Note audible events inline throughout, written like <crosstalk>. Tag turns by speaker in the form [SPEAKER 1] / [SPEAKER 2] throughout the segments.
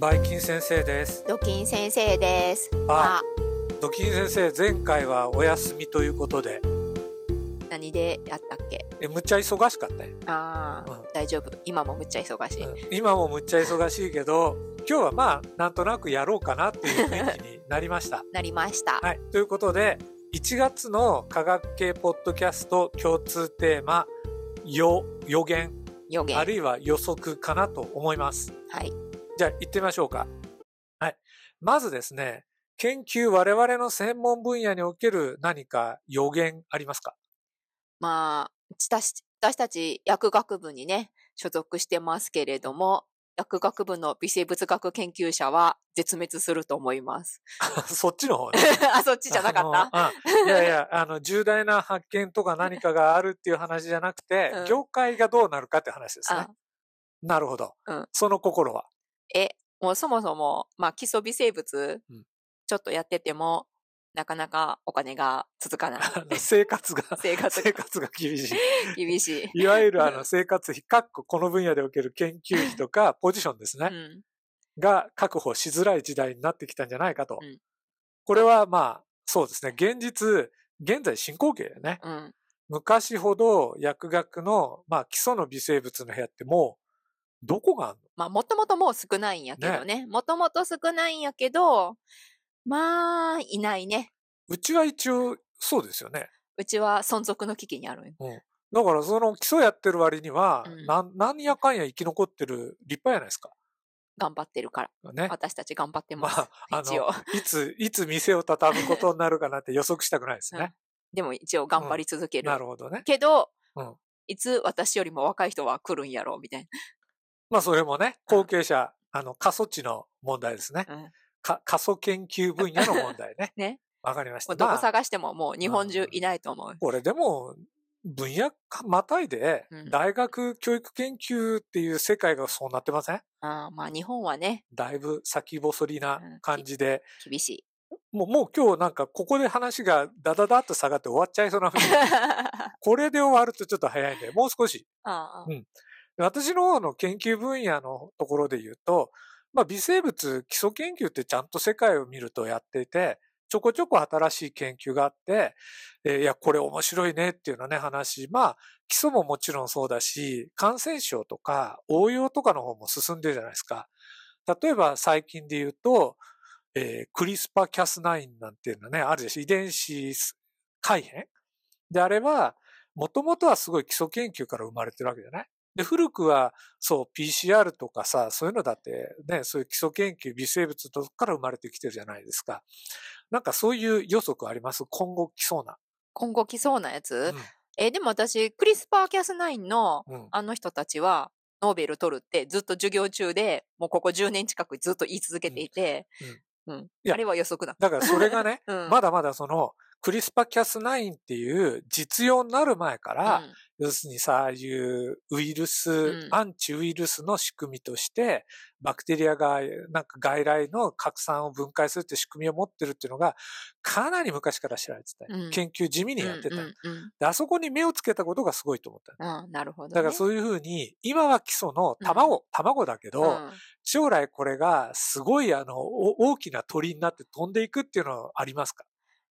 [SPEAKER 1] バイキン先生です。
[SPEAKER 2] ドキン先生です。
[SPEAKER 1] あドキン先生、前回はお休みということで、
[SPEAKER 2] 何でやったっけ？
[SPEAKER 1] えむっちゃ忙しかったよ、
[SPEAKER 2] ああ、
[SPEAKER 1] うん
[SPEAKER 2] 大丈夫。今もむっちゃ忙しい。
[SPEAKER 1] うん今もむっちゃ忙しいけど、今日はまあ、なんとなくやろうかなっていう雰囲気になりました。<laughs>
[SPEAKER 2] なりました。
[SPEAKER 1] はい。ということで、1月の科学系ポッドキャスト共通テーマ、予、予言、
[SPEAKER 2] 予言。
[SPEAKER 1] あるいは予測かなと思います。
[SPEAKER 2] はい。
[SPEAKER 1] じゃあ行ってみましょうか。はい。まずですね、研究我々の専門分野における何か予言ありますか？
[SPEAKER 2] まあ、私私たち薬学部にね、所属してますけれども、薬学部の微生物学研究者は絶滅すると思います。<laughs>
[SPEAKER 1] そっちの方ね。<laughs>
[SPEAKER 2] あ、そっちじゃなかった？
[SPEAKER 1] いやいや、あの、重大な発見とか何かがあるっていう話じゃなくて、
[SPEAKER 2] うん
[SPEAKER 1] 業界がどうなるかって話ですね
[SPEAKER 2] あ。
[SPEAKER 1] なるほど。
[SPEAKER 2] うん
[SPEAKER 1] その心は。
[SPEAKER 2] え、もうそもそも、まあ基礎微生物
[SPEAKER 1] うん、
[SPEAKER 2] ちょっとやってても、なかなかお金が続かない。<laughs>
[SPEAKER 1] 生活が、
[SPEAKER 2] 生活
[SPEAKER 1] 生活が厳しい。<laughs>
[SPEAKER 2] 厳しい。<laughs>
[SPEAKER 1] いわゆるあの生活費、かっここの分野でおける研究費とかポジションですね。
[SPEAKER 2] うん。
[SPEAKER 1] が確保しづらい時代になってきたんじゃないかと。
[SPEAKER 2] うん
[SPEAKER 1] これはまあ、そうですね。現実、現在進行形だよね。
[SPEAKER 2] うん。
[SPEAKER 1] 昔ほど薬学の、まあ、基礎の微生物の部屋ってもう、どこがある
[SPEAKER 2] まあ、もともともう少ないんやけどね。もともと少ないんやけど、まあ、いないね。
[SPEAKER 1] のうちは一応、そうですよね。
[SPEAKER 2] うちは存続の危機にあるんよ
[SPEAKER 1] だからその基礎やってる割には、
[SPEAKER 2] うん
[SPEAKER 1] なん、何やかんや生き残ってる立派やないですか。
[SPEAKER 2] 頑張ってるから。
[SPEAKER 1] ね。
[SPEAKER 2] 私たち頑張ってます。
[SPEAKER 1] まあ、あ
[SPEAKER 2] 一応
[SPEAKER 1] の。、いつ、いつ店を畳むことになるかなって予測したくないですね。<laughs>
[SPEAKER 2] でも一応頑張り続ける。
[SPEAKER 1] なるほどね。
[SPEAKER 2] けど、
[SPEAKER 1] うん
[SPEAKER 2] いつ私よりも若い人は来るんやろうみたい
[SPEAKER 1] まあ、それもね、後継者、あの、過疎地の問題ですね。
[SPEAKER 2] な。うん
[SPEAKER 1] か、過疎研究分野の問題ね。<laughs>
[SPEAKER 2] ね。
[SPEAKER 1] わかりました。
[SPEAKER 2] どこ
[SPEAKER 1] まあ
[SPEAKER 2] 探してももう日本中いないと思う。
[SPEAKER 1] これでも、分野かまたいで
[SPEAKER 2] う、ん
[SPEAKER 1] 大学教育研究っていう世界がそうなってません？
[SPEAKER 2] あーまあ日本はね、
[SPEAKER 1] だいぶ先細りな感じで、
[SPEAKER 2] 厳しい。
[SPEAKER 1] もう、もう今日なんかここで話がダダダッと下がって終わっちゃいそうな。<laughs> これで終わるとちょっと早いんで、もう少し。
[SPEAKER 2] あー
[SPEAKER 1] 私の方の研究分野のところで言うと、まあ微生物基礎研究ってちゃんと世界を見るとやっていて、ちょこちょこ新しい研究があって、えーいや、これ面白いねっていうのね、話。まあ、基礎ももちろんそうだし、感染症とか応用とかの方も進んでるじゃないですか。例えば最近で言うと、えークリスパキャス9なんていうのね、あるでしょ。遺伝子改変であれば、もともとはすごい基礎研究から生まれてるわけじゃない？で、古くは、そう、PCR とかさ、そういうのだって、ね、そういう基礎研究、微生物とかから生まれてきてるじゃないですか。なんかそういう予測あります？今後来そうな。
[SPEAKER 2] 今後来そうなやつ、
[SPEAKER 1] うん
[SPEAKER 2] えーでも私、クリスパーキャス9の
[SPEAKER 1] うん。
[SPEAKER 2] あの人たちは、ノーベル取るってずっと授業中で、もうここ10年近くずっと言い続けていて、うん。
[SPEAKER 1] いや
[SPEAKER 2] あれは予測だ。
[SPEAKER 1] だからそれがね、<laughs>
[SPEAKER 2] うん。
[SPEAKER 1] まだまだその、クリスパキャス9っていう実用になる前から、
[SPEAKER 2] うん。
[SPEAKER 1] 要するにさ、ああいうウイルス、
[SPEAKER 2] うん。
[SPEAKER 1] アンチウイルスの仕組みとして、バクテリアがなんか外来の拡散を分解するって仕組みを持ってるっていうのが、かなり昔から知られてた。よ、
[SPEAKER 2] うん。
[SPEAKER 1] 研究地味にやってた。よ、
[SPEAKER 2] うんうん。
[SPEAKER 1] であそこに目をつけたことがすごいと思ったよ
[SPEAKER 2] うんうんなるほど、ね。
[SPEAKER 1] だからそういうふうに、今は基礎の卵、卵だけど、
[SPEAKER 2] うん。
[SPEAKER 1] 将来これがすごいあの、お大きな鳥になって飛んでいくっていうのはありますか？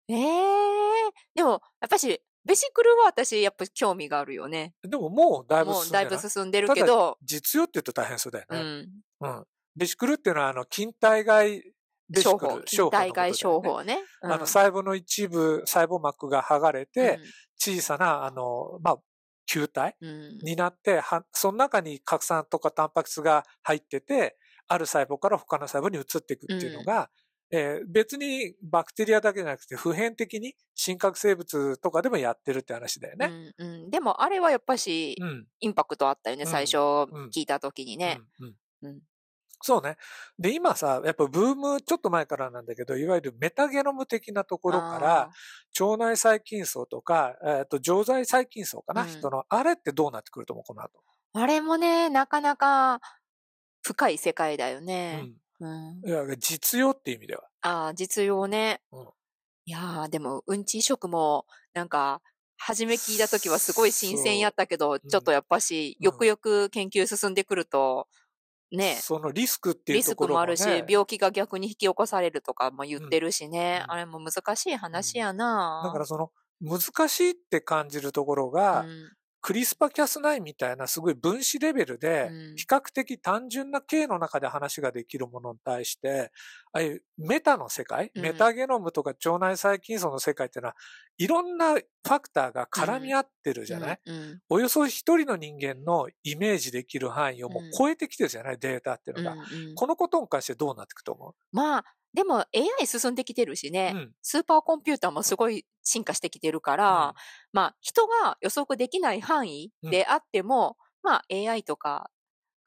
[SPEAKER 2] ええでも、やっぱし、ベシクルは私、やっぱ興味があるよね。
[SPEAKER 1] でももうだいぶ
[SPEAKER 2] もうん
[SPEAKER 1] 進で
[SPEAKER 2] だいぶ進んでるけど、
[SPEAKER 1] 実用って言うと大変そうだよね。
[SPEAKER 2] うん。
[SPEAKER 1] うん。ベシクルっていうのは、あの、筋体外ベシクル、
[SPEAKER 2] 近代外
[SPEAKER 1] 商法のことだよね
[SPEAKER 2] 商法ね。うん
[SPEAKER 1] あの、細胞の一部、細胞膜が剥がれて、
[SPEAKER 2] うん
[SPEAKER 1] 小さな、あの、まあ、球体
[SPEAKER 2] うん
[SPEAKER 1] になって、は、その中に核酸とかタンパク質が入ってて、ある細胞から他の細胞に移っていくっていうのが、えー別にバクテリアだけじゃなくて、普遍的に真核生物とかでもやってるって話だよね。
[SPEAKER 2] うんうん、でも、あれはやっぱし、
[SPEAKER 1] うん。
[SPEAKER 2] インパクトあったよね、
[SPEAKER 1] うん
[SPEAKER 2] 最初
[SPEAKER 1] うん
[SPEAKER 2] 聞いた時にね。
[SPEAKER 1] うん。うん
[SPEAKER 2] うん
[SPEAKER 1] そうね。で、今さ、やっぱブーム、ちょっと前からなんだけど、いわゆるメタゲノム的なところから
[SPEAKER 2] あ、
[SPEAKER 1] 腸内細菌層とか、えっ、と、常在細菌層かな、
[SPEAKER 2] うん
[SPEAKER 1] 人の、あれってどうなってくると思う、この後？
[SPEAKER 2] ーあれもね、なかなか深い世界だよね。うん。
[SPEAKER 1] うん。いや、実用っていう意味では。
[SPEAKER 2] ああ、実用ね。
[SPEAKER 1] うん。
[SPEAKER 2] いやー、でも、うんち移植も、なんか、初め聞いた時はすごい新鮮やったけど、
[SPEAKER 1] う。
[SPEAKER 2] ちょっとやっぱし、
[SPEAKER 1] うん。
[SPEAKER 2] よくよく研究進んでくると、ね、
[SPEAKER 1] そのリスクっていう
[SPEAKER 2] リス
[SPEAKER 1] ところも、ね、
[SPEAKER 2] クもあるし、病気が逆に引き起こされるとかも言ってるしね。
[SPEAKER 1] うん。
[SPEAKER 2] あれも難しい話やな、
[SPEAKER 1] だからその難しいって感じるところが、
[SPEAKER 2] うん
[SPEAKER 1] クリスパキャス9みたいなすごい分子レベルで
[SPEAKER 2] うん、
[SPEAKER 1] 比較的単純な経の中で話ができるものに対して、ああいうメタの世界、
[SPEAKER 2] うん。
[SPEAKER 1] メタゲノムとか腸内細菌層の世界っていうのは、いろんなファクターが絡み合ってるじゃない、およそ一人の人間のイメージできる範囲をもう超えてきてるじゃない、データっていうのが。このことに関してどうなっていくと思
[SPEAKER 2] まあ、でも AI 進んできてるしね、
[SPEAKER 1] う、うん、
[SPEAKER 2] スーパーコンピューターもすごい進化してきてるから、まあ、人が予測できない範囲であっても、まあ、AI とか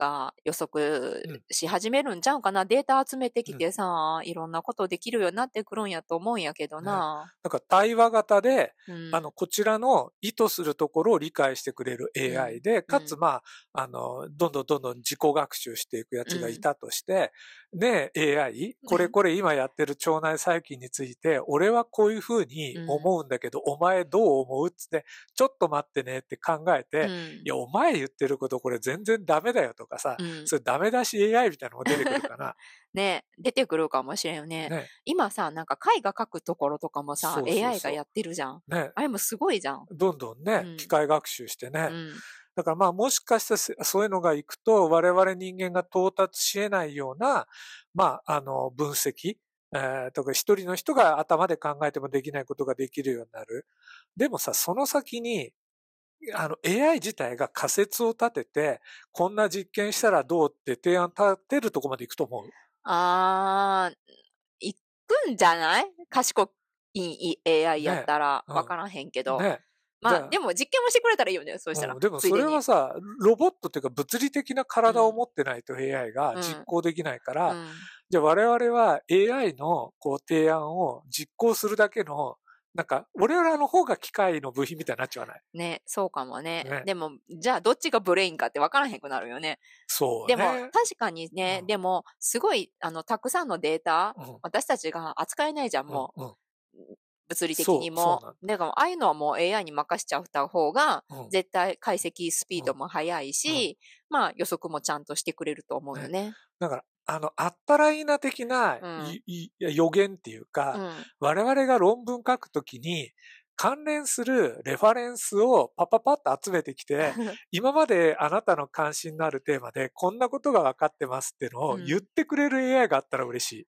[SPEAKER 2] が予測し始めるんちゃうかな。データ集めてきてさ、いろんなことできるようになってくるんやと思うんやけどな。
[SPEAKER 1] なんか対話型で、
[SPEAKER 2] うん。
[SPEAKER 1] あの、こちらの意図するところを理解してくれる AI で、かつ、まあ、あの、どんどんどんどん自己学習していくやつがいたとして、ねえ、AI、これこれ今やってる腸内細菌について、俺はこういうふうに思うんだけど、お前どう思うっつって、ちょっと待ってねって考えて、
[SPEAKER 2] うん
[SPEAKER 1] いや、お前言ってることこれ全然ダメだよとかさ、
[SPEAKER 2] うん
[SPEAKER 1] それダメ出し AI みたいなのも出てくるかな。<laughs>
[SPEAKER 2] ね、出てくるかもしれんよね。
[SPEAKER 1] ね、
[SPEAKER 2] 今さ、なんか絵画描くところとかもさ、
[SPEAKER 1] そうそうそう
[SPEAKER 2] AI がやってるじゃん。
[SPEAKER 1] ね、
[SPEAKER 2] あれもすごいじゃん。
[SPEAKER 1] どんどんね、
[SPEAKER 2] うん
[SPEAKER 1] 機械学習してね、
[SPEAKER 2] うん。
[SPEAKER 1] だからまあもしかしてせそういうのがいくと我々人間が到達し得ないような、まああの分析、えーとか一人の人が頭で考えてもできないことができるようになる。でもさ、その先に、あの AI 自体が仮説を立てて、こんな実験したらどうって提案立てるとこまでいくと思う？
[SPEAKER 2] あー、行くんじゃない？賢い AI やったら、
[SPEAKER 1] うん
[SPEAKER 2] わからへんけど。
[SPEAKER 1] ね。
[SPEAKER 2] まあ、
[SPEAKER 1] じゃあ
[SPEAKER 2] でも実験もしてくれたらいいよね、そうしたら。
[SPEAKER 1] うんでもそれはさ、ロボットっていうか物理的な体を持ってないと AI が実行できないから、
[SPEAKER 2] うん
[SPEAKER 1] じゃあ我々は AI のこう提案を実行するだけの、なんか、俺らの方が機械の部品みたいになっちゃわない？
[SPEAKER 2] ね、そうかもね。
[SPEAKER 1] ね
[SPEAKER 2] でも、じゃあどっちがブレインかってわからへんくなるよね。
[SPEAKER 1] そうね。
[SPEAKER 2] でも、確かにね、
[SPEAKER 1] うん
[SPEAKER 2] でも、すごい、あの、たくさんのデータ、
[SPEAKER 1] うん、
[SPEAKER 2] 私たちが扱えないじゃん、もう。
[SPEAKER 1] うん、うん
[SPEAKER 2] 物理的に。もだから、ああいうのはもう AI に任しちゃった方が、
[SPEAKER 1] うん
[SPEAKER 2] 絶対解析スピードも速いし、まあ予測もちゃんとしてくれると思うよね。
[SPEAKER 1] だから、あの、あったらいいな的な、
[SPEAKER 2] うん
[SPEAKER 1] 予言っていう
[SPEAKER 2] う
[SPEAKER 1] か、
[SPEAKER 2] ん。
[SPEAKER 1] 我々が論文書くときに、関連するレファレンスをパパパッと集めてきて、<laughs> 今まであなたの関心のあるテーマでこんなことが分かってますっていうのを
[SPEAKER 2] うん
[SPEAKER 1] 言ってくれる AI があったら嬉しい。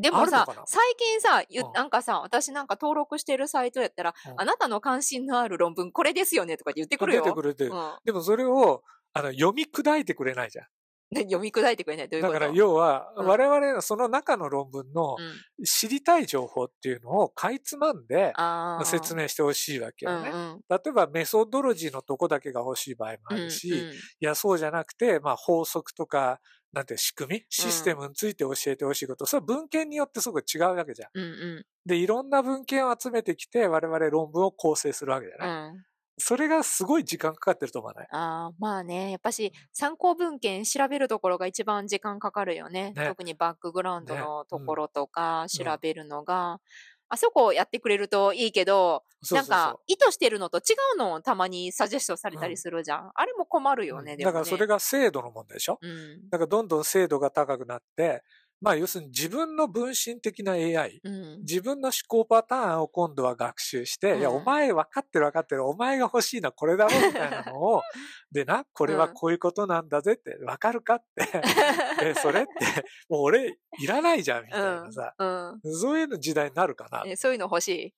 [SPEAKER 2] でもさ最近さ、なんかさ、私なんか登録してるサイトやったら、
[SPEAKER 1] うん。
[SPEAKER 2] あなたの関心のある論文これですよねとか言ってくるよ。
[SPEAKER 1] 出てくれて、
[SPEAKER 2] うん。
[SPEAKER 1] でもそれをあの読み砕いてくれないじゃん。
[SPEAKER 2] で読み砕いてくれない。どういうこと？
[SPEAKER 1] だから要は、
[SPEAKER 2] うん。
[SPEAKER 1] 我々のその中の論文の
[SPEAKER 2] うん、
[SPEAKER 1] 知りたい情報っていうのをかいつまんで説明してほしいわけよね。
[SPEAKER 2] うんうん。
[SPEAKER 1] 例えばメソドロジーのとこだけが欲しい場合もあるし、
[SPEAKER 2] うん。
[SPEAKER 1] いや、そうじゃなくて、まあ法則とか、なんて仕組みシステムについて教えてほしいこと、それは文献によってすごい違うわけじゃん。
[SPEAKER 2] うんうん。
[SPEAKER 1] で、いろんな文献を集めてきて、我々論文を構成するわけじゃ
[SPEAKER 2] う
[SPEAKER 1] ない、
[SPEAKER 2] ん。
[SPEAKER 1] それがすごい時間かかってると思わない？
[SPEAKER 2] あーまあね、やっぱし参考文献調べるところが一番時間かかるよね。
[SPEAKER 1] ね。
[SPEAKER 2] 特にバックグラウンド
[SPEAKER 1] ね。
[SPEAKER 2] のところとか
[SPEAKER 1] うん。
[SPEAKER 2] 調べるのが、あそこをやってくれるといいけど、なんか意図してるのと違うのをたまにサジェストされたりするじゃん。あれも困るよね、でもね。
[SPEAKER 1] だからそれが精度の問題でしょ？
[SPEAKER 2] うん。
[SPEAKER 1] だからどんどん精度が高くなって、まあ要するに自分の分身的な AI、
[SPEAKER 2] うん。
[SPEAKER 1] 自分の思考パターンを今度は学習して、
[SPEAKER 2] うん
[SPEAKER 1] いや、お前分かってる分かってる、お前が欲しいのはこれだろうみたいなのを、<laughs> でな、これはこういうことなんだぜって、分かるかって、え、それって、もう俺いらないじゃんみたいなさ、
[SPEAKER 2] うん。
[SPEAKER 1] そういうの時代になるかな。
[SPEAKER 2] そういうの欲しい。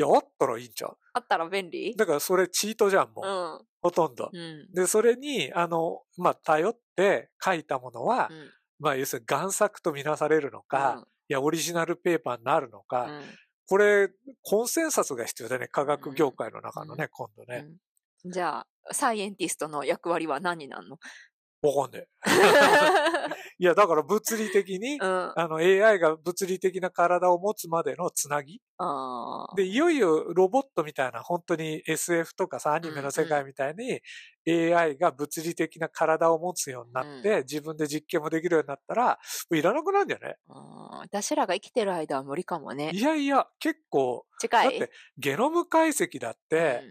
[SPEAKER 1] や、あったらいいんちゃう
[SPEAKER 2] あったら便利？
[SPEAKER 1] だからそれチートじゃん、もう。
[SPEAKER 2] うん。
[SPEAKER 1] ほとんど。
[SPEAKER 2] うん。
[SPEAKER 1] で、それに、あの、まあ、頼って書いたものは、
[SPEAKER 2] うん
[SPEAKER 1] まあ、要するに贋作とみなされるのか、いや、オリジナルペーパーになるのか、
[SPEAKER 2] うん
[SPEAKER 1] これ、コンセンサスが必要だね。科学業界の中のね、今度ね。
[SPEAKER 2] うんじゃあ、サイエンティストの役割は何になるの？
[SPEAKER 1] わかんねえ。<laughs> いや、だから物理的に、
[SPEAKER 2] うん。あ
[SPEAKER 1] あの AI が物理的な体を持つまでのつなぎ。で、いよいよロボットみたいな、本当に SF とかさ、アニメの世界みたいに、AI が物理的な体を持つようになって、自分で実験もできるようになったら、もういらなくなるんじゃない
[SPEAKER 2] うん私らが生きてる間は無理かもね
[SPEAKER 1] い。やいや、結構、だ
[SPEAKER 2] 近い？
[SPEAKER 1] ってゲノム解析だって、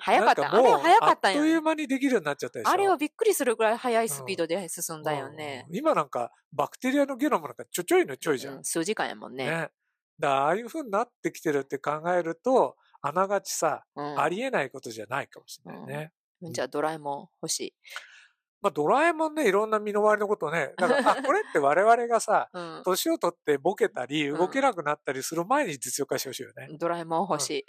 [SPEAKER 2] 早かった。あれは早かったん
[SPEAKER 1] あっという
[SPEAKER 2] よ。
[SPEAKER 1] 間にできるようになっちゃったでしょ？
[SPEAKER 2] あれはびっくりするぐらい早いスピードで進んだよね。
[SPEAKER 1] うん今なんか、バクテリアのゲノムなんかちょちょいのちょいじゃん。
[SPEAKER 2] うん数時間やもん
[SPEAKER 1] ね。
[SPEAKER 2] ね。
[SPEAKER 1] だああいう風になってきてるって考えると、あながちさ、
[SPEAKER 2] うん
[SPEAKER 1] ありえないことじゃないかもしれないね。
[SPEAKER 2] じゃあドラえもん欲しい。
[SPEAKER 1] まあ、ドラえもんね、いろんな身の回りのことをね、だから、あ、これって我々がさ、<laughs>
[SPEAKER 2] うん。
[SPEAKER 1] 年を取ってボケたり、
[SPEAKER 2] うん
[SPEAKER 1] 動けなくなったりする前に実用化してほしいよね。
[SPEAKER 2] ドラえもん欲しい。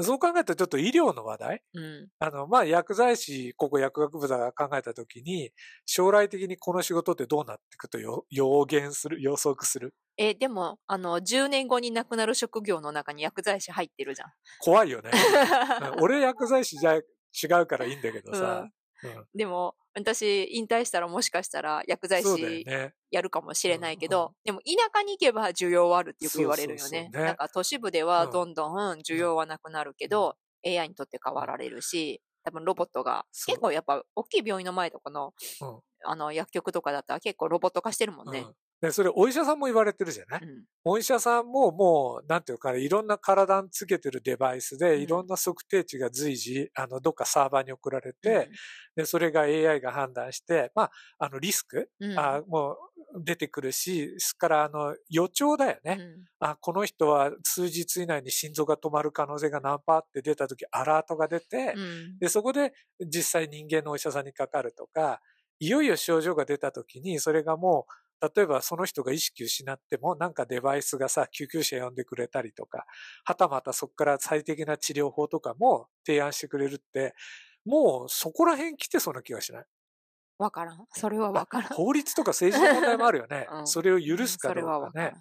[SPEAKER 1] そう考えたらちょっと医療の話題？
[SPEAKER 2] うん。
[SPEAKER 1] あの、まあ、薬剤師、ここ薬学部だが考えたときに、将来的にこの仕事ってどうなっていくとよ予言する、予測する？
[SPEAKER 2] え、でも、あの、10年後に亡くなる職業の中に薬剤師入ってるじゃん。
[SPEAKER 1] 怖いよね。<laughs> うん俺薬剤師じゃ違うからいいんだけどさ。うん。
[SPEAKER 2] でも、私、引退したらもしかしたら薬剤師
[SPEAKER 1] ね。
[SPEAKER 2] やるかもしれないけ
[SPEAKER 1] うんうん
[SPEAKER 2] ど、でも田舎に行けば需要はあるってよく言われるよ
[SPEAKER 1] ね。
[SPEAKER 2] なんか都市部では
[SPEAKER 1] うん
[SPEAKER 2] どんどん需要はなくなるけど、AI にとって変わられるし、多分ロボットが、結構やっぱ大きい病院の前とかの、
[SPEAKER 1] うん。
[SPEAKER 2] あの薬局とかだったら結構ロボット化してるもんね。
[SPEAKER 1] うんで、それお医者さんも言われてるじゃない、
[SPEAKER 2] うん。
[SPEAKER 1] お医者さんももう、なんていうかね、いろんな体につけてるデバイスで、
[SPEAKER 2] うん。
[SPEAKER 1] いろんな測定値が随時、あの、どっかサーバーに送られて、で、それが AI が判断して、まあ、あの、リスク、
[SPEAKER 2] うん。
[SPEAKER 1] あもう出てくるし、それから、あの、予兆だよね。
[SPEAKER 2] うん。
[SPEAKER 1] あ、この人は数日以内に心臓が止まる可能性が何パーって出た時、アラートが出て、
[SPEAKER 2] うん。
[SPEAKER 1] で、そこで実際人間のお医者さんにかかるとか、いよいよ症状が出た時に、それがもう、例えばその人が意識失っても、なんかデバイスがさ、救急車呼んでくれたりとか、はたまたそこから最適な治療法とかも提案してくれるって、もうそこら辺来てそうな気がしない？
[SPEAKER 2] わからん。それはわからん。
[SPEAKER 1] 法律とか政治の問題もあるよね。<laughs>
[SPEAKER 2] うん
[SPEAKER 1] それを許すかどうかね。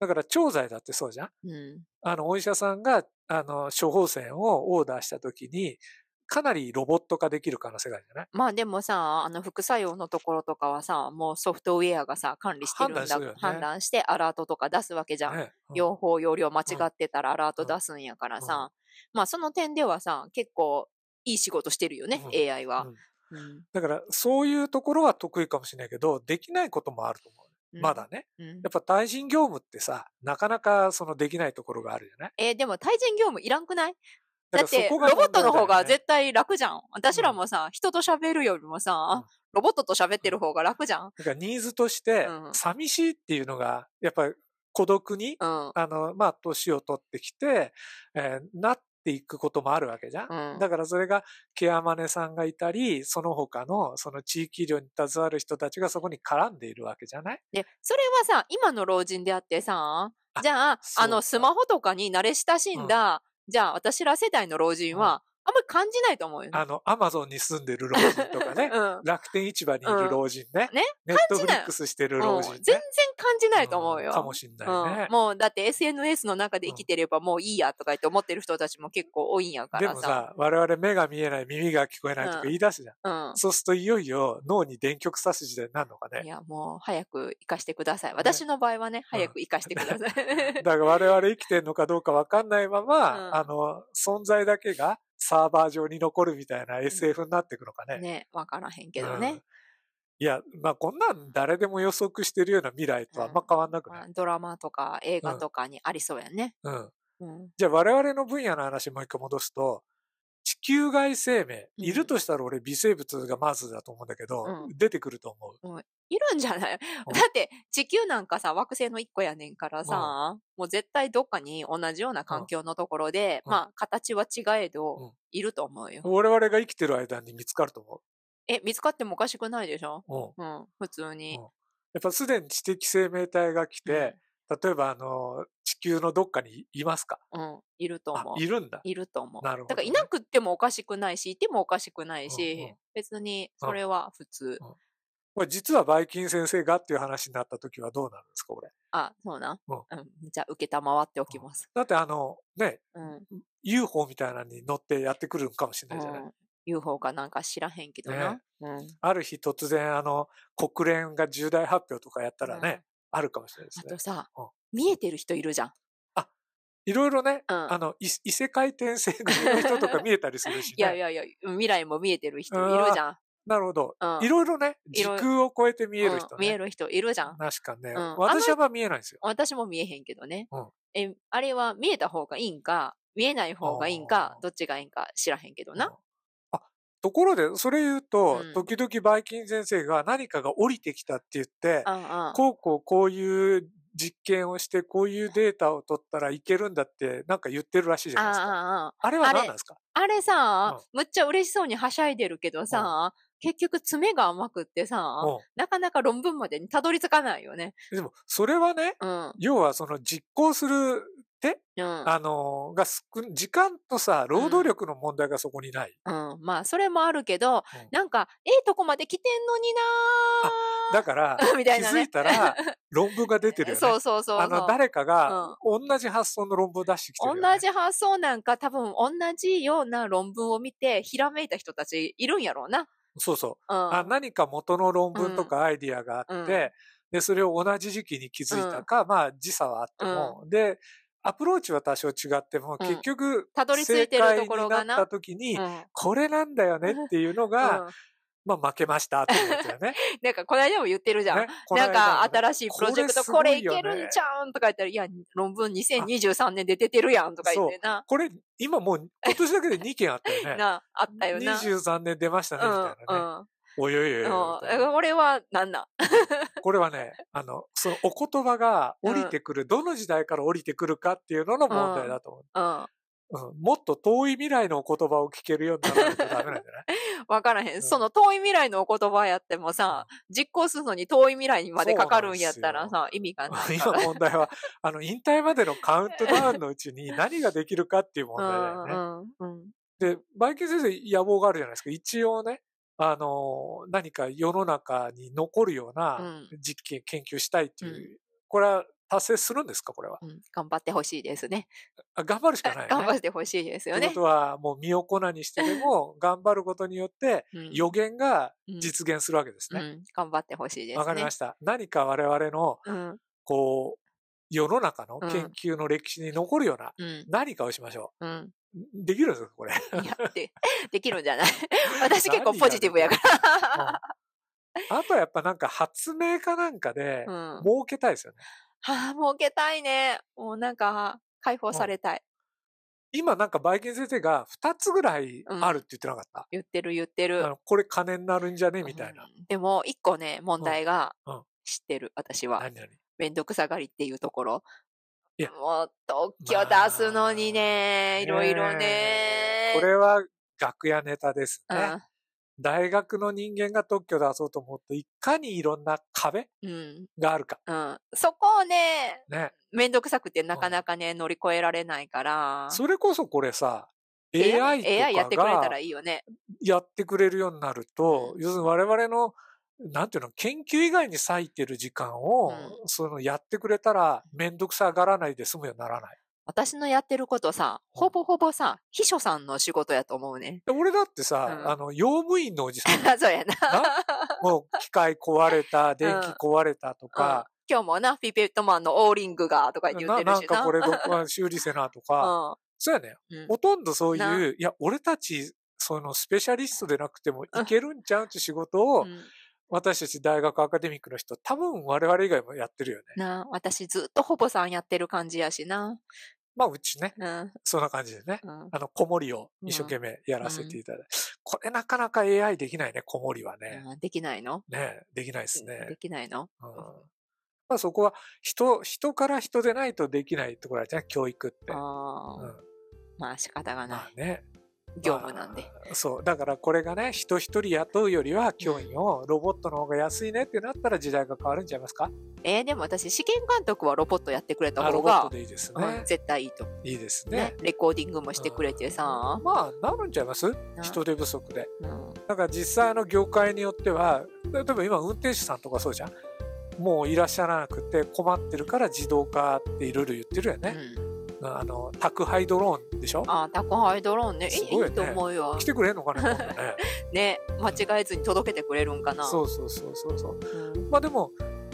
[SPEAKER 1] だから調剤だってそうじゃん
[SPEAKER 2] うん。
[SPEAKER 1] あの、お医者さんが、あの、処方箋をオーダーした時に、かなりロボット化できる可能性があるんじゃない？
[SPEAKER 2] まあでもさ、あの副作用のところとかはさ、もうソフトウェアがさ、管理してるんだ。
[SPEAKER 1] 判断ね。
[SPEAKER 2] 判断してアラートとか出すわけじゃん。
[SPEAKER 1] ね。うん。
[SPEAKER 2] 用法、用量間違ってたらアラート出すんやからさ。まあその点ではさ、結構いい仕事してるよね、
[SPEAKER 1] うん。
[SPEAKER 2] AI は。
[SPEAKER 1] うん。
[SPEAKER 2] うん。
[SPEAKER 1] だから、そういうところは得意かもしれないけど、できないこともあると思う。
[SPEAKER 2] うん。
[SPEAKER 1] まだね。
[SPEAKER 2] うん。
[SPEAKER 1] やっぱ対人業務ってさ、なかなかそのできないところがあるじゃない？
[SPEAKER 2] えーでも対人業務いらんくない？だって、ロボットの方が絶対楽じゃん。私らもさ、人と喋るよりもさ、
[SPEAKER 1] うん。
[SPEAKER 2] ロボットと喋ってる方が楽じゃん。
[SPEAKER 1] だからニーズとして
[SPEAKER 2] う、ん。
[SPEAKER 1] 寂しいっていうのが、やっぱり孤独に、
[SPEAKER 2] うん。
[SPEAKER 1] あの、まあ、年を取ってきて、えーなっていくこともあるわけじゃん。
[SPEAKER 2] うん。
[SPEAKER 1] だからそれがケアマネさんがいたり、その他のその地域医療に携わる人たちがそこに絡んでいるわけじゃない？
[SPEAKER 2] で、それはさ、今の老人であってさ、
[SPEAKER 1] あ
[SPEAKER 2] じゃあ、あの、
[SPEAKER 1] か。
[SPEAKER 2] スマホとかに慣れ親しんだ、じゃあ、私ら世代の老人は、あんまり感じないと思うよね。
[SPEAKER 1] あの、アマゾンに住んでる老人とかね、<laughs>
[SPEAKER 2] うん。
[SPEAKER 1] 楽天市場にいる老人ね。
[SPEAKER 2] ね
[SPEAKER 1] ネットフリックスしてる老人、ね
[SPEAKER 2] うん全然感じないと思うよ。
[SPEAKER 1] んかもしんないね
[SPEAKER 2] うん。もう、だって SNS の中で生きてればもういいやとか言って思ってる人たちも結構多いんやからさ。
[SPEAKER 1] でもさ、我々目が見えない、耳が聞こえないとか言い出すじゃん。
[SPEAKER 2] うん。
[SPEAKER 1] そうするといよいよ脳に電極刺す時代になるのかね。
[SPEAKER 2] いや、もう早く生かしてください。私の場合はね、早く生かしてください。<laughs>
[SPEAKER 1] だから我々生きてんのかどうかわかんないまま、
[SPEAKER 2] うん
[SPEAKER 1] あの、存在だけがサーバー上に残るみたいな SF になっていくのかね。
[SPEAKER 2] ね、わからへんけど
[SPEAKER 1] うん
[SPEAKER 2] ね。
[SPEAKER 1] いや、まあこんなん誰でも予測してるような未来とあんま変わんなくない、
[SPEAKER 2] まあドラマとか映画とかにありそうやね。
[SPEAKER 1] うん、
[SPEAKER 2] うん。
[SPEAKER 1] じゃあ我々の分野の話もう一回戻すと、地球外生命、
[SPEAKER 2] うん。
[SPEAKER 1] いるとしたら俺微生物がまずだと思うんだけど、
[SPEAKER 2] うん。
[SPEAKER 1] 出てくると思う。
[SPEAKER 2] いるんじゃない？だって、地球なんかさ、惑星の一個やねんからさ、もう絶対どっかに同じような環境のところで、
[SPEAKER 1] うん。
[SPEAKER 2] まあ、形は違えど、
[SPEAKER 1] うん。
[SPEAKER 2] いると思うよ。
[SPEAKER 1] 我々が生きてる間に見つかると思
[SPEAKER 2] え、見つかってもおかしくないでしょ？
[SPEAKER 1] う。うん。
[SPEAKER 2] うん、普通に。
[SPEAKER 1] うん。やっぱすでに知的生命体が来て、例えばあの、地球のどっかにいますか？
[SPEAKER 2] うん、うん、いると
[SPEAKER 1] あ
[SPEAKER 2] 思、う。
[SPEAKER 1] いるんだ。
[SPEAKER 2] いると思う。
[SPEAKER 1] なるほどね
[SPEAKER 2] だからいなくってもおかしくないし、いてもおかしくないし、
[SPEAKER 1] うんうん
[SPEAKER 2] 別にそれは普通。
[SPEAKER 1] これ実はバイキン先生がっていう話になった時はどうなるんですか、これ？
[SPEAKER 2] あ、そうな。
[SPEAKER 1] うん
[SPEAKER 2] うん、じゃあ、受けたまわっておきます。
[SPEAKER 1] だってあの、ね、
[SPEAKER 2] うん。
[SPEAKER 1] UFO みたいなのに乗ってやってくるんかもしれないじゃない。
[SPEAKER 2] うん UFO かなんか知らへんけどな。うん。
[SPEAKER 1] ある日突然あの、国連が重大発表とかやったらね、
[SPEAKER 2] うん
[SPEAKER 1] あるかもしれないですね
[SPEAKER 2] あと。さ、
[SPEAKER 1] うん
[SPEAKER 2] 見えてる人いるじゃん。
[SPEAKER 1] いろいろね、
[SPEAKER 2] うん
[SPEAKER 1] あの、い異世界転生組の人とか見えたりするしね。
[SPEAKER 2] いやいやいや、未来も見えてる人いるじゃん。
[SPEAKER 1] なるほど。
[SPEAKER 2] うん
[SPEAKER 1] いろいろね、時空を超えて見える人ね。
[SPEAKER 2] うん見える人いるじゃん。
[SPEAKER 1] 確かにね。
[SPEAKER 2] うん
[SPEAKER 1] 私は見えないんですよ。
[SPEAKER 2] 私も見えへんけどね。
[SPEAKER 1] うん
[SPEAKER 2] え、あれは見えた方がいいんか、見えない方がいいんかどっちがいいんか知らへんけどな。
[SPEAKER 1] ところで、それ言うと、
[SPEAKER 2] うん
[SPEAKER 1] 時々バイキン先生が何かが降りてきたって言って、
[SPEAKER 2] うんうん。
[SPEAKER 1] こうこうこういう実験をして、こういうデータを取ったらいけるんだって、なんか言ってるらしいじゃないですか。
[SPEAKER 2] ああ
[SPEAKER 1] れは何なんですか？
[SPEAKER 2] あれさ、むっちゃ嬉しそうにはしゃいでるけどさ、結局爪が甘くってさ、
[SPEAKER 1] う
[SPEAKER 2] なかなか論文までにたどり着かないよね。
[SPEAKER 1] ん。でも、それはね、
[SPEAKER 2] うん。
[SPEAKER 1] 要はその実行する手、
[SPEAKER 2] うん。
[SPEAKER 1] あの、が時間とさ、労働力の問題がそこにない。
[SPEAKER 2] うん。まあ、それもあるけど、
[SPEAKER 1] うん
[SPEAKER 2] なんか、ええとこまで来てんのにな
[SPEAKER 1] だから、
[SPEAKER 2] ー <laughs> み
[SPEAKER 1] 気
[SPEAKER 2] たいなね。
[SPEAKER 1] づいたら論文が出てるよね。
[SPEAKER 2] そうそうそう。
[SPEAKER 1] あの、誰かが同じ発想の論文を出してきてるよね。
[SPEAKER 2] 同じ発想なんか多分同じような論文を見てひらめいた人たちいるんやろうな。
[SPEAKER 1] そうそう。
[SPEAKER 2] うん。
[SPEAKER 1] あ何か元の論文とかアイディアがあって、
[SPEAKER 2] うん
[SPEAKER 1] で、それを同じ時期に気づいたか、まあ時差はあっても、で、アプローチは多少違っても、
[SPEAKER 2] うん
[SPEAKER 1] 結局、
[SPEAKER 2] たどり着いてるところがな
[SPEAKER 1] った時に、
[SPEAKER 2] うん
[SPEAKER 1] これなんだよねっていうのが、
[SPEAKER 2] うん
[SPEAKER 1] まあ負けましたってね。<laughs>
[SPEAKER 2] なんかこの間も言ってるじゃん。なんか新しいプロジェクトこれいけるんちゃうんとか言ったら、いや、論文2023年で出てるやんとか言ってな。
[SPEAKER 1] これ、今もう今年だけで2件あったよね。<laughs>
[SPEAKER 2] な、あったよな。
[SPEAKER 1] 23年出ましたね、みたいなね。
[SPEAKER 2] うん
[SPEAKER 1] おいおいおいおい
[SPEAKER 2] うん
[SPEAKER 1] みたいな
[SPEAKER 2] うん。俺はなんなん？<laughs>
[SPEAKER 1] これはね、あの、そのお言葉が降りてくる、どの時代から降りてくるかっていうのの問題だと思う。
[SPEAKER 2] うん。
[SPEAKER 1] うん、もっと遠い未来のお言葉を聞けるようにならないとダメなんじゃない？<laughs>
[SPEAKER 2] わからへん。
[SPEAKER 1] ん
[SPEAKER 2] その遠い未来のお言葉やってもさ、実行するのに遠い未来にまでかかるんやったらさ、意味がない <laughs> か
[SPEAKER 1] 今
[SPEAKER 2] ら。
[SPEAKER 1] 問題は、あの、引退までのカウントダウンのうちに何ができるかっていう問題だよね。
[SPEAKER 2] うんうんうん
[SPEAKER 1] で、バイキン先生野望があるじゃないですか。一応ね、あの、何か世の中に残るような
[SPEAKER 2] うん
[SPEAKER 1] 実験、研究したいっていう、これは達成するんですか？これは。
[SPEAKER 2] うん頑張ってほしいですね。
[SPEAKER 1] あ頑張るしかない、ね。<laughs>
[SPEAKER 2] 頑張ってほしいですよね
[SPEAKER 1] というこ。とは、もう身を粉にしてでも、<laughs> 頑張ることによって、
[SPEAKER 2] うん
[SPEAKER 1] 予言が
[SPEAKER 2] うん
[SPEAKER 1] 実現するわけですね。
[SPEAKER 2] うん頑張ってほしいですね。
[SPEAKER 1] わ、かりました。何か我々の、
[SPEAKER 2] うん
[SPEAKER 1] こう、世の中の
[SPEAKER 2] うん
[SPEAKER 1] 研究の歴史に残るような
[SPEAKER 2] うん
[SPEAKER 1] 何かをしましょ
[SPEAKER 2] うん。
[SPEAKER 1] う。できるんですかこれ？
[SPEAKER 2] いや、で、できるんじゃない？<laughs> 私結構ポジティブやから。
[SPEAKER 1] あとはやっぱなんか発明家なんかで
[SPEAKER 2] うん。は
[SPEAKER 1] 儲けたいですよね。
[SPEAKER 2] あ、儲けたいね。もうなんか、解放されたい。
[SPEAKER 1] 今なんかバイキン先生が2つぐらいあるって言ってなかった？
[SPEAKER 2] 言ってる言ってる
[SPEAKER 1] これ金になるんじゃね？みたいな。
[SPEAKER 2] うんでも、一個ね、問題が
[SPEAKER 1] うんうん
[SPEAKER 2] 知ってる、私は。
[SPEAKER 1] 何々
[SPEAKER 2] めんどくさがりっていうところ。
[SPEAKER 1] いや
[SPEAKER 2] もう、特許出すのにね、いろいろね。
[SPEAKER 1] これは楽屋ネタですね。
[SPEAKER 2] うん
[SPEAKER 1] 大学の人間が特許出そうと思うと、いかにいろんな壁
[SPEAKER 2] うん。
[SPEAKER 1] があるか。
[SPEAKER 2] うん。そこをね、
[SPEAKER 1] ね。
[SPEAKER 2] めんどくさくてなかなかね、乗り越えられないから。
[SPEAKER 1] それこそこれさ、AI と
[SPEAKER 2] AI やってくれた
[SPEAKER 1] からが
[SPEAKER 2] いいよね。
[SPEAKER 1] やってくれるようになると、
[SPEAKER 2] うん
[SPEAKER 1] 要するに我々の、なんていうの、研究以外に割いてる時間を、
[SPEAKER 2] うん
[SPEAKER 1] そのやってくれたら、めんどくさがらないで済むようにならない。
[SPEAKER 2] 私のやってることさ、
[SPEAKER 1] うん
[SPEAKER 2] ほぼほぼさ、秘書さんの仕事やと思うね。
[SPEAKER 1] で俺だってさ、
[SPEAKER 2] うん
[SPEAKER 1] あの、用務員のおじさん、<laughs>
[SPEAKER 2] そうやな。
[SPEAKER 1] もう機械壊れた、<laughs> 電気壊れたと
[SPEAKER 2] うん
[SPEAKER 1] か、
[SPEAKER 2] 今日もな、ピペットマンのオーリングがとか言っ
[SPEAKER 1] な
[SPEAKER 2] てるしな。
[SPEAKER 1] なんかこれどこは修理せなとか、<laughs> そうやね。
[SPEAKER 2] うん。
[SPEAKER 1] ほとんどそう
[SPEAKER 2] な
[SPEAKER 1] いう、いや、俺たち、そのスペシャリストでなくてもいけるんちゃうって仕事を、
[SPEAKER 2] うん
[SPEAKER 1] 私たち大学アカデミックの人、多分我々以外もやってるよね。
[SPEAKER 2] な私ずっとほぼさんやってる感じやしな。
[SPEAKER 1] まあ、うちね、
[SPEAKER 2] うん。
[SPEAKER 1] そんな感じでね。
[SPEAKER 2] うん。
[SPEAKER 1] あの、子守を一生懸命やらせていただいて。これなかなか AI できないね、子守はね。
[SPEAKER 2] うんできないの？
[SPEAKER 1] ねできないですね。
[SPEAKER 2] できないの？
[SPEAKER 1] うんまあそこは人、人から人でないとできないところじゃない教育って。
[SPEAKER 2] ああ、
[SPEAKER 1] うん
[SPEAKER 2] まあ仕方が
[SPEAKER 1] ま
[SPEAKER 2] ない。
[SPEAKER 1] あね。
[SPEAKER 2] 業務なんで。
[SPEAKER 1] まあそう。だからこれがね、人一人雇うよりは教員をロボットの方が安いねってなったら時代が変わるんちゃいますか？
[SPEAKER 2] えーでも私、試験監督はロボットやってくれた方
[SPEAKER 1] あロボット
[SPEAKER 2] が、
[SPEAKER 1] でいいです
[SPEAKER 2] うん
[SPEAKER 1] ね。
[SPEAKER 2] 絶対いいと。
[SPEAKER 1] いいです
[SPEAKER 2] ね
[SPEAKER 1] ね。
[SPEAKER 2] レコーディングもしてくれてさ。
[SPEAKER 1] まあ、なるんちゃいます？
[SPEAKER 2] な
[SPEAKER 1] 人手不足で。
[SPEAKER 2] うん
[SPEAKER 1] だから実際の業界によっては、例えば今運転手さんとかそうじゃん？もういらっしゃらなくて困ってるから自動化っていろいろ言ってるよね。
[SPEAKER 2] うん
[SPEAKER 1] あの、宅配ドローンでしょ？
[SPEAKER 2] あー、宅配ドローンね。いい
[SPEAKER 1] ね
[SPEAKER 2] と思うよ
[SPEAKER 1] 来。てくれんのかね <laughs> ね。
[SPEAKER 2] ね、間違えずに届けてくれるんかな。
[SPEAKER 1] そうそうそうそうそう。
[SPEAKER 2] うん
[SPEAKER 1] まあでも、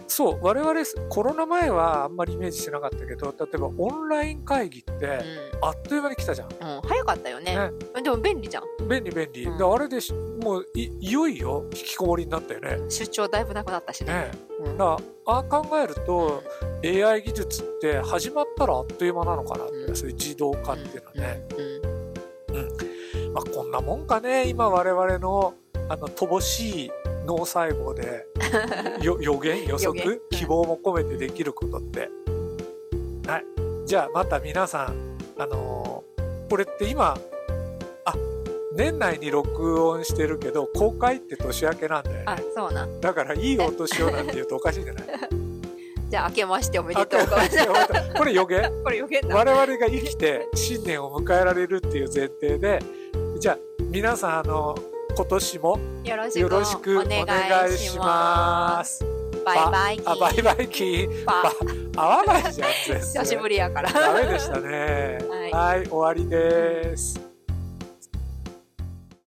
[SPEAKER 1] そう我々コロナ前はあんまりイメージしてなかったけど例えばオンライン会議って
[SPEAKER 2] うん。
[SPEAKER 1] あっという間に来たじゃん、
[SPEAKER 2] うん、早かったよね。でも便利じゃん。
[SPEAKER 1] 便利便利、
[SPEAKER 2] うん。
[SPEAKER 1] であれでしもういいよいよ引きこもりになったよね。
[SPEAKER 2] 出張だいぶなくなったしね。
[SPEAKER 1] ね。
[SPEAKER 2] うん。
[SPEAKER 1] だああ考えると AI 技術って始まったらあっという間なのかなって、
[SPEAKER 2] うん。
[SPEAKER 1] そういう自動化っていうのはね、
[SPEAKER 2] うん。
[SPEAKER 1] まあ、こんなもんかね今我々のあの乏しい脳細胞で <laughs> よ予言予測希望も込めてできることって。はい。じゃあまた皆さんあのーこれって今あ年内に録音してるけど公開って年明けなんだよ
[SPEAKER 2] あ
[SPEAKER 1] ね、
[SPEAKER 2] そうなん。
[SPEAKER 1] だからいいお年をなんて言うとおかしいんじゃない？<laughs>
[SPEAKER 2] じゃあ明けましておめでとう。ございます。
[SPEAKER 1] これ予言？<laughs>
[SPEAKER 2] これ予言だ。
[SPEAKER 1] 我々が生きて新年を迎えられるっていう前提でじゃあ皆さんあの今年もよろしくお願いします。
[SPEAKER 2] バイバイキ
[SPEAKER 1] あバイバイキー。
[SPEAKER 2] バ
[SPEAKER 1] 合わないじゃん全然。
[SPEAKER 2] 久しぶりやから。
[SPEAKER 1] ダメでしたね。<laughs>
[SPEAKER 2] はい。
[SPEAKER 1] はい終わりです